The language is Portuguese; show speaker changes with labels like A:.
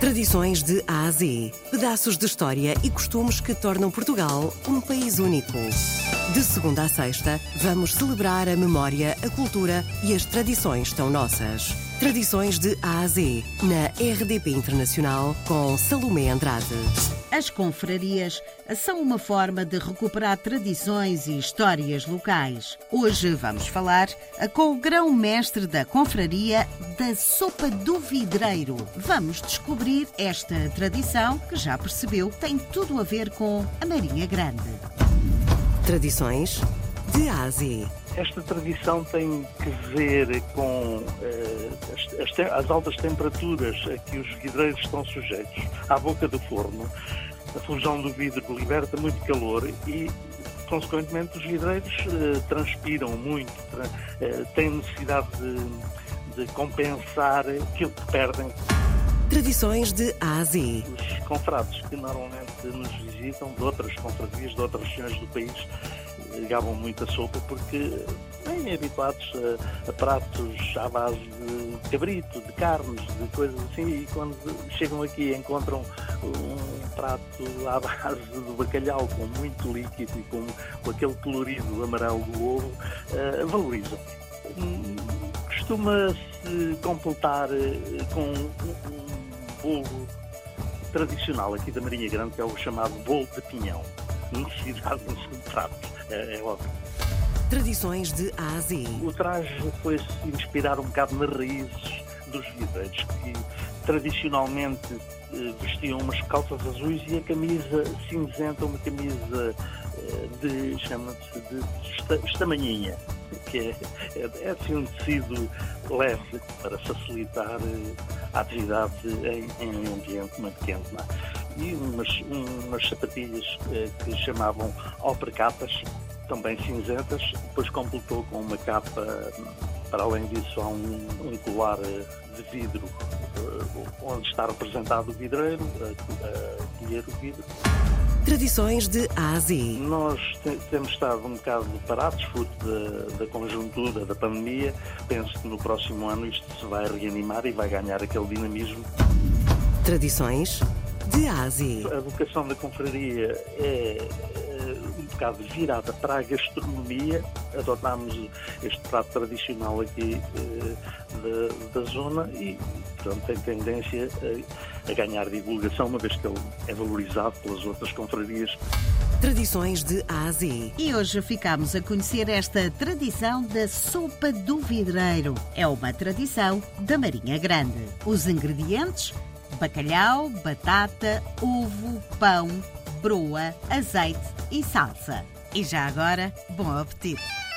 A: Tradições de A a Z. Pedaços de história e costumes que tornam Portugal um país único. De segunda a sexta, vamos celebrar a memória, a cultura e as tradições tão nossas. Tradições de A a Z, na RDP Internacional, com Salomé Andrade.
B: As confrarias são uma forma de recuperar tradições e histórias locais. Hoje vamos falar com o grão-mestre da confraria da Sopa do Vidreiro. Vamos descobrir esta tradição que já percebeu tem tudo a ver com a Marinha Grande.
A: Tradições de A a Z.
C: Esta tradição tem que ver com eh, as, as, as altas temperaturas a que os vidreiros estão sujeitos. À boca do forno, a fusão do vidro liberta muito calor e, consequentemente, os vidreiros eh, transpiram muito, tra- eh, têm necessidade de, de compensar aquilo que perdem.
A: Tradições de A a Z.
C: Os confrades que normalmente nos visitam, de outras confradias, de outras regiões do país, eh, gabam muito a sopa porque vêm habituados a, a pratos à base de cabrito, de carnes, de coisas assim, e quando chegam aqui encontram um prato à base de bacalhau com muito líquido e com, com aquele colorido amarelo do ovo, eh, valorizam. Costuma-se completar eh, com um, bolo tradicional aqui da Marinha Grande, que é o chamado bolo de pinhão. Necessidade de um segundo prato, é, é óbvio.
A: Tradições de A a Z.
C: O traje foi-se inspirar um bocado nas raízes dos vidreiros, que tradicionalmente eh, vestiam umas calças azuis e a camisa cinzenta, uma camisa eh, de, chama-se de esta- estamanhinha, que é, é, é assim um tecido leve para facilitar eh, a atividade em, em um ambiente muito quente. é? E umas, umas sapatilhas eh, que chamavam alpercatas, também cinzentas, depois completou com uma capa, para além disso há um, um colar eh, de vidro onde está representado o vidreiro, a, a colher o vidro.
A: Tradições de A a Z.
C: Nós te- temos estado um bocado parados, fruto da, da conjuntura, da pandemia. Penso que no próximo ano isto se vai reanimar e vai ganhar aquele dinamismo.
A: Tradições de A a Z.
C: A vocação da confraria é eh, bocado virada para a gastronomia. Adotámos este prato tradicional aqui eh, da, da zona e portanto, tem tendência a, a ganhar divulgação, uma vez que ele é valorizado pelas outras confrarias.
A: Tradições de A a Z.
B: E hoje ficamos a conhecer esta tradição da sopa do vidreiro. É uma tradição da Marinha Grande. Os ingredientes: bacalhau, batata, ovo, pão, broa, azeite e salsa. E já agora, bom apetite!